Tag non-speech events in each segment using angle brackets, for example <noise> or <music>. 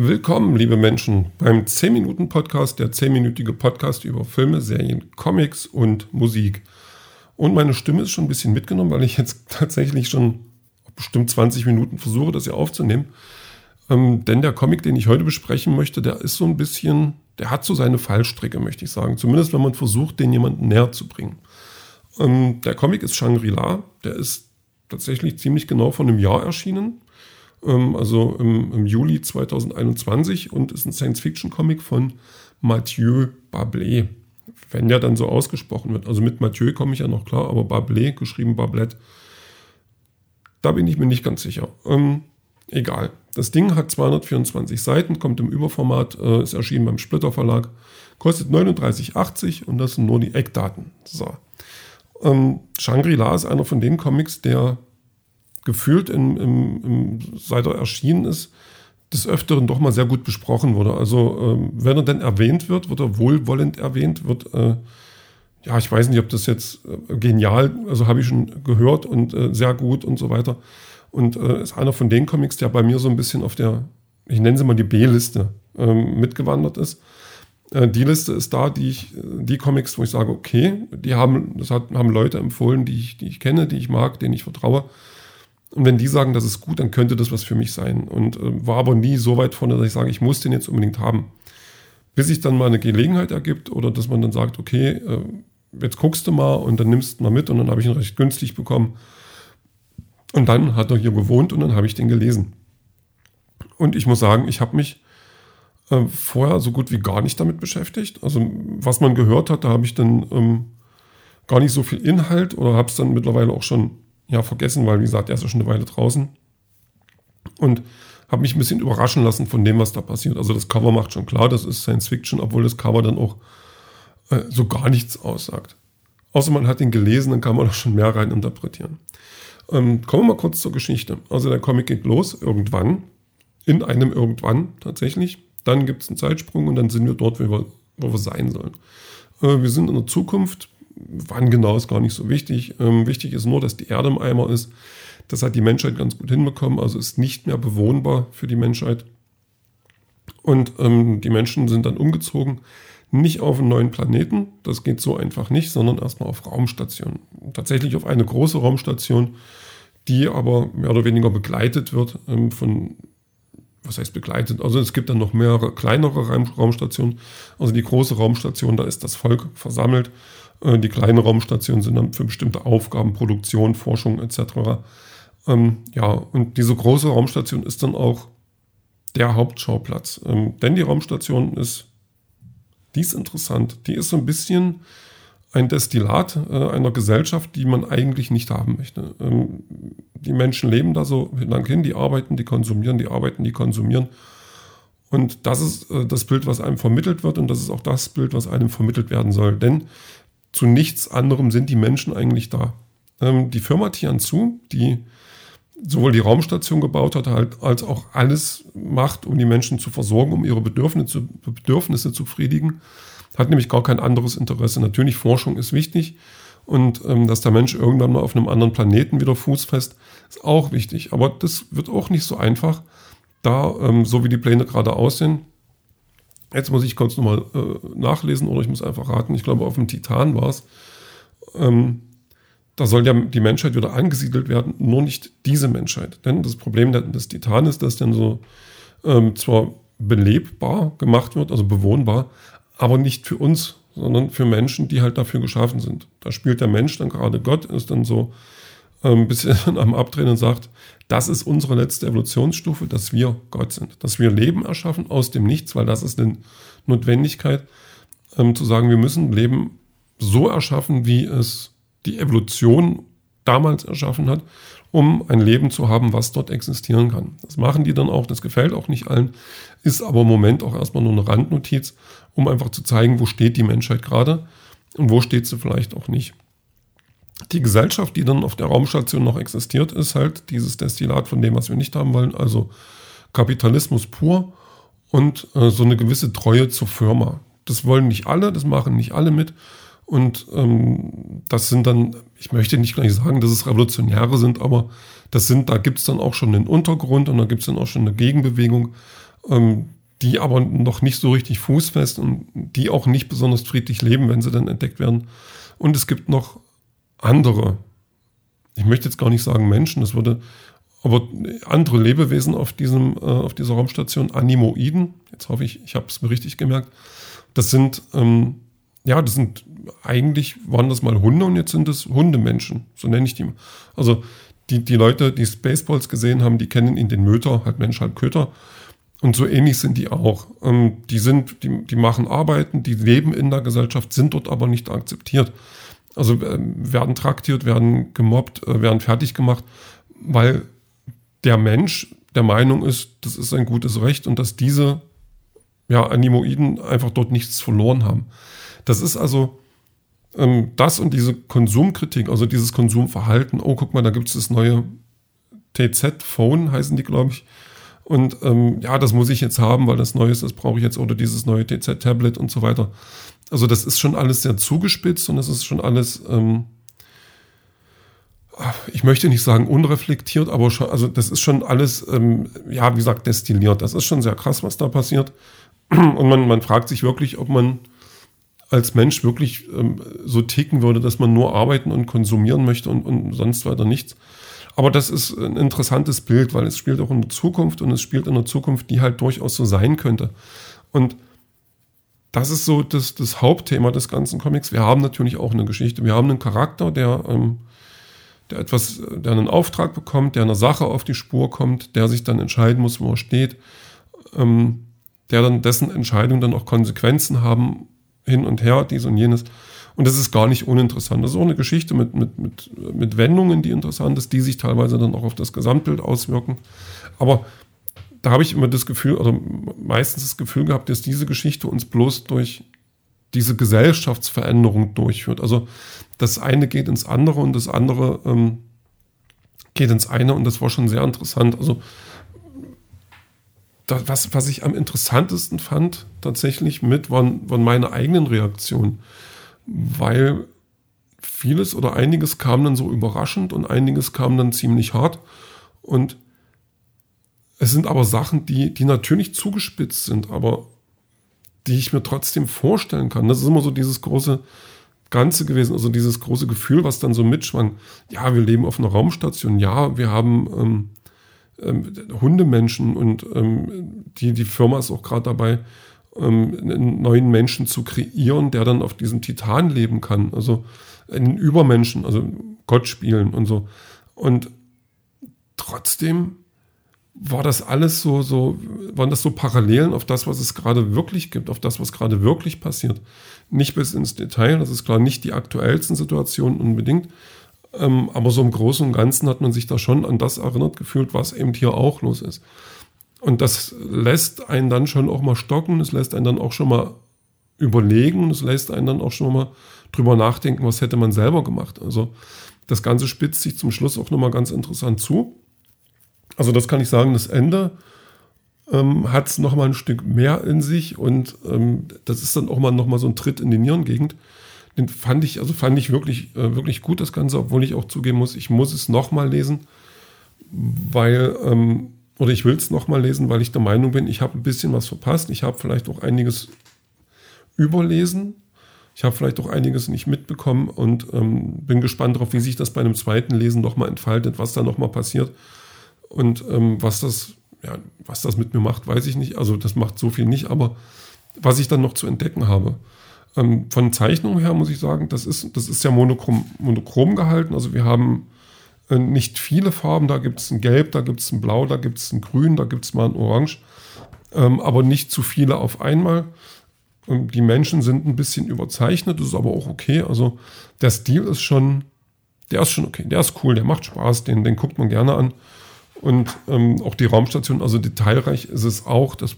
Willkommen, liebe Menschen, beim 10-Minuten-Podcast, der 10-minütige Podcast über Filme, Serien, Comics und Musik. Und meine Stimme ist schon ein bisschen mitgenommen, weil ich jetzt <laughs> tatsächlich schon bestimmt 20 Minuten versuche, das hier aufzunehmen. Ähm, denn der Comic, den ich heute besprechen möchte, der ist so ein bisschen, der hat so seine Fallstrecke, möchte ich sagen. Zumindest wenn man versucht, den jemanden näher zu bringen. Ähm, der Comic ist Shangri-La, der ist tatsächlich ziemlich genau vor einem Jahr erschienen ähm, also im, im, Juli 2021 und ist ein Science-Fiction-Comic von Mathieu Bablé. Wenn der dann so ausgesprochen wird. Also mit Mathieu komme ich ja noch klar, aber Bablé, geschrieben Bablette, da bin ich mir nicht ganz sicher. Ähm, egal. Das Ding hat 224 Seiten, kommt im Überformat, äh, ist erschienen beim Splitter Verlag, kostet 39,80 und das sind nur die Eckdaten. So. Ähm, Shangri-La ist einer von den Comics, der gefühlt, im, im, im, seit er erschienen ist, des Öfteren doch mal sehr gut besprochen wurde. Also ähm, wenn er denn erwähnt wird, wird er wohlwollend erwähnt, wird, äh, ja, ich weiß nicht, ob das jetzt äh, genial, also habe ich schon gehört und äh, sehr gut und so weiter. Und äh, ist einer von den Comics, der bei mir so ein bisschen auf der, ich nenne sie mal die B-Liste, ähm, mitgewandert ist. Äh, die Liste ist da, die ich, die Comics, wo ich sage, okay, die haben, das hat, haben Leute empfohlen, die ich, die ich kenne, die ich mag, denen ich vertraue. Und wenn die sagen, das ist gut, dann könnte das was für mich sein. Und äh, war aber nie so weit vorne, dass ich sage, ich muss den jetzt unbedingt haben. Bis sich dann mal eine Gelegenheit ergibt oder dass man dann sagt, okay, äh, jetzt guckst du mal und dann nimmst du mal mit und dann habe ich ihn recht günstig bekommen. Und dann hat er hier gewohnt und dann habe ich den gelesen. Und ich muss sagen, ich habe mich äh, vorher so gut wie gar nicht damit beschäftigt. Also was man gehört hat, da habe ich dann ähm, gar nicht so viel Inhalt oder habe es dann mittlerweile auch schon ja vergessen, weil wie gesagt, er ist ja schon eine Weile draußen. Und habe mich ein bisschen überraschen lassen von dem, was da passiert. Also das Cover macht schon klar, das ist Science Fiction, obwohl das Cover dann auch äh, so gar nichts aussagt. Außer man hat ihn gelesen, dann kann man auch schon mehr rein interpretieren. Ähm, kommen wir mal kurz zur Geschichte. Also der Comic geht los irgendwann, in einem irgendwann tatsächlich. Dann gibt es einen Zeitsprung und dann sind wir dort, wo wir, wo wir sein sollen. Äh, wir sind in der Zukunft, Wann genau ist gar nicht so wichtig. Ähm, wichtig ist nur, dass die Erde im Eimer ist. Das hat die Menschheit ganz gut hinbekommen, also ist nicht mehr bewohnbar für die Menschheit. Und ähm, die Menschen sind dann umgezogen, nicht auf einen neuen Planeten, das geht so einfach nicht, sondern erstmal auf Raumstationen. Tatsächlich auf eine große Raumstation, die aber mehr oder weniger begleitet wird ähm, von, was heißt begleitet? Also es gibt dann noch mehrere kleinere Raumstationen. Also die große Raumstation, da ist das Volk versammelt die kleinen Raumstationen sind dann für bestimmte Aufgaben, Produktion, Forschung etc. Ähm, ja, und diese große Raumstation ist dann auch der Hauptschauplatz. Ähm, denn die Raumstation ist, die ist interessant. Die ist so ein bisschen ein Destillat äh, einer Gesellschaft, die man eigentlich nicht haben möchte. Ähm, die Menschen leben da so lang hin, die arbeiten, die konsumieren, die arbeiten, die konsumieren. Und das ist äh, das Bild, was einem vermittelt wird und das ist auch das Bild, was einem vermittelt werden soll. Denn zu nichts anderem sind die Menschen eigentlich da. Ähm, die Firma Tianzu, die sowohl die Raumstation gebaut hat, halt, als auch alles macht, um die Menschen zu versorgen, um ihre Bedürfnisse, Bedürfnisse zu befriedigen, hat nämlich gar kein anderes Interesse. Natürlich, Forschung ist wichtig und ähm, dass der Mensch irgendwann mal auf einem anderen Planeten wieder fußfest, ist auch wichtig. Aber das wird auch nicht so einfach, da, ähm, so wie die Pläne gerade aussehen, Jetzt muss ich kurz nochmal äh, nachlesen oder ich muss einfach raten. Ich glaube, auf dem Titan war es. Ähm, da soll ja die Menschheit wieder angesiedelt werden, nur nicht diese Menschheit. Denn das Problem des Titan ist, dass dann so ähm, zwar belebbar gemacht wird, also bewohnbar, aber nicht für uns, sondern für Menschen, die halt dafür geschaffen sind. Da spielt der Mensch dann gerade Gott, ist dann so ein ähm, bisschen am Abdrehen und sagt, das ist unsere letzte Evolutionsstufe, dass wir Gott sind, dass wir Leben erschaffen aus dem Nichts, weil das ist eine Notwendigkeit, ähm, zu sagen, wir müssen Leben so erschaffen, wie es die Evolution damals erschaffen hat, um ein Leben zu haben, was dort existieren kann. Das machen die dann auch, das gefällt auch nicht allen, ist aber im Moment auch erstmal nur eine Randnotiz, um einfach zu zeigen, wo steht die Menschheit gerade und wo steht sie vielleicht auch nicht die Gesellschaft, die dann auf der Raumstation noch existiert, ist halt dieses Destillat von dem, was wir nicht haben wollen, also Kapitalismus pur und äh, so eine gewisse Treue zur Firma. Das wollen nicht alle, das machen nicht alle mit. Und ähm, das sind dann, ich möchte nicht gleich sagen, dass es Revolutionäre sind, aber das sind, da gibt es dann auch schon einen Untergrund und da gibt es dann auch schon eine Gegenbewegung, ähm, die aber noch nicht so richtig fußfest und die auch nicht besonders friedlich leben, wenn sie dann entdeckt werden. Und es gibt noch andere, ich möchte jetzt gar nicht sagen Menschen, das würde, aber andere Lebewesen auf, diesem, äh, auf dieser Raumstation, Animoiden, jetzt hoffe ich, ich habe es mir richtig gemerkt, das sind, ähm, ja, das sind, eigentlich waren das mal Hunde und jetzt sind es Hundemenschen, so nenne ich die. Also die, die Leute, die Spaceballs gesehen haben, die kennen ihn den Möter, halt Mensch, halt Köter. Und so ähnlich sind die auch. Ähm, die sind, die, die machen Arbeiten, die leben in der Gesellschaft, sind dort aber nicht akzeptiert. Also äh, werden traktiert, werden gemobbt, äh, werden fertig gemacht, weil der Mensch der Meinung ist, das ist ein gutes Recht und dass diese ja, Animoiden einfach dort nichts verloren haben. Das ist also ähm, das und diese Konsumkritik, also dieses Konsumverhalten. Oh, guck mal, da gibt es das neue TZ-Phone, heißen die, glaube ich. Und ähm, ja, das muss ich jetzt haben, weil das Neue ist, das brauche ich jetzt, oder dieses neue TZ-Tablet und so weiter. Also das ist schon alles sehr zugespitzt und das ist schon alles, ähm, ich möchte nicht sagen unreflektiert, aber schon, also das ist schon alles, ähm, ja, wie gesagt, destilliert. Das ist schon sehr krass, was da passiert. Und man, man fragt sich wirklich, ob man als Mensch wirklich ähm, so ticken würde, dass man nur arbeiten und konsumieren möchte und, und sonst weiter nichts. Aber das ist ein interessantes Bild, weil es spielt auch in der Zukunft und es spielt in der Zukunft, die halt durchaus so sein könnte. Und das ist so das, das Hauptthema des ganzen Comics. Wir haben natürlich auch eine Geschichte. Wir haben einen Charakter, der, ähm, der etwas, der einen Auftrag bekommt, der einer Sache auf die Spur kommt, der sich dann entscheiden muss, wo er steht, ähm, der dann dessen Entscheidungen dann auch Konsequenzen haben, hin und her, dies und jenes. Und das ist gar nicht uninteressant. Das ist auch eine Geschichte mit, mit, mit, mit Wendungen, die interessant ist, die sich teilweise dann auch auf das Gesamtbild auswirken. Aber da habe ich immer das Gefühl, oder meistens das Gefühl gehabt, dass diese Geschichte uns bloß durch diese Gesellschaftsveränderung durchführt. Also das eine geht ins andere und das andere ähm, geht ins eine und das war schon sehr interessant. Also das, was, was ich am interessantesten fand tatsächlich mit, waren, waren meine eigenen Reaktionen weil vieles oder einiges kam dann so überraschend und einiges kam dann ziemlich hart. Und es sind aber Sachen, die, die natürlich zugespitzt sind, aber die ich mir trotzdem vorstellen kann. Das ist immer so dieses große Ganze gewesen, also dieses große Gefühl, was dann so mitschwang. Ja, wir leben auf einer Raumstation. Ja, wir haben ähm, ähm, Hundemenschen und ähm, die, die Firma ist auch gerade dabei, ähm, einen neuen Menschen zu kreieren, der dann auf diesem Titan leben kann. Also einen Übermenschen, also Gott spielen und so. Und trotzdem war das alles so, so, waren das so Parallelen auf das, was es gerade wirklich gibt, auf das, was gerade wirklich passiert. Nicht bis ins Detail, das ist klar nicht die aktuellsten Situationen unbedingt, ähm, aber so im Großen und Ganzen hat man sich da schon an das erinnert gefühlt, was eben hier auch los ist. Und das lässt einen dann schon auch mal stocken, das lässt einen dann auch schon mal überlegen, das lässt einen dann auch schon mal drüber nachdenken, was hätte man selber gemacht. Also das Ganze spitzt sich zum Schluss auch nochmal ganz interessant zu. Also das kann ich sagen, das Ende ähm, hat es nochmal ein Stück mehr in sich und ähm, das ist dann auch mal nochmal so ein Tritt in die Nierengegend. Den fand ich, also fand ich wirklich, äh, wirklich gut, das Ganze, obwohl ich auch zugeben muss, ich muss es nochmal lesen, weil ähm, oder ich will es nochmal lesen, weil ich der Meinung bin, ich habe ein bisschen was verpasst. Ich habe vielleicht auch einiges überlesen. Ich habe vielleicht auch einiges nicht mitbekommen und ähm, bin gespannt darauf, wie sich das bei einem zweiten Lesen nochmal entfaltet, was da nochmal passiert. Und ähm, was das, ja, was das mit mir macht, weiß ich nicht. Also das macht so viel nicht, aber was ich dann noch zu entdecken habe. Ähm, von Zeichnung her muss ich sagen, das ist, das ist ja monochrom, monochrom gehalten. Also wir haben äh, nicht viele Farben. Da gibt es ein Gelb, da gibt es ein Blau, da gibt es ein Grün, da gibt es mal ein Orange. Ähm, aber nicht zu viele auf einmal. Und die Menschen sind ein bisschen überzeichnet, das ist aber auch okay. Also der Stil ist schon, der ist schon okay, der ist cool, der macht Spaß, den, den guckt man gerne an. Und ähm, auch die Raumstation, also detailreich ist es auch, das,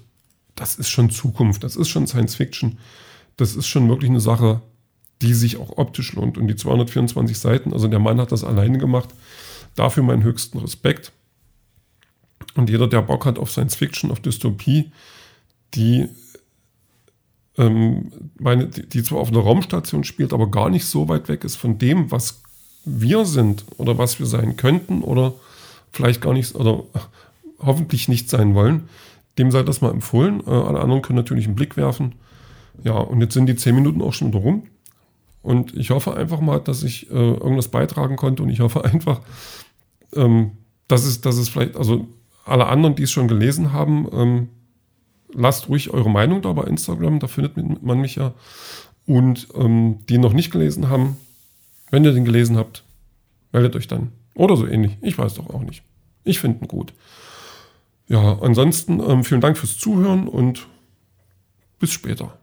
das ist schon Zukunft, das ist schon Science Fiction. Das ist schon wirklich eine Sache, die sich auch optisch lohnt. Und die 224 Seiten, also der Mann hat das alleine gemacht. Dafür meinen höchsten Respekt. Und jeder, der Bock hat auf Science Fiction, auf Dystopie, die, ähm, meine, die, die zwar auf einer Raumstation spielt, aber gar nicht so weit weg ist von dem, was wir sind oder was wir sein könnten oder vielleicht gar nicht oder hoffentlich nicht sein wollen, dem sei das mal empfohlen. Äh, alle anderen können natürlich einen Blick werfen. Ja, und jetzt sind die zehn Minuten auch schon wieder rum. Und ich hoffe einfach mal, dass ich äh, irgendwas beitragen konnte. Und ich hoffe <laughs> einfach, ähm, dass, es, dass es vielleicht, also alle anderen, die es schon gelesen haben, ähm, lasst ruhig eure Meinung da bei Instagram, da findet man mich ja. Und ähm, die noch nicht gelesen haben, wenn ihr den gelesen habt, meldet euch dann. Oder so ähnlich. Ich weiß doch auch nicht. Ich finde ihn gut. Ja, ansonsten ähm, vielen Dank fürs Zuhören und bis später.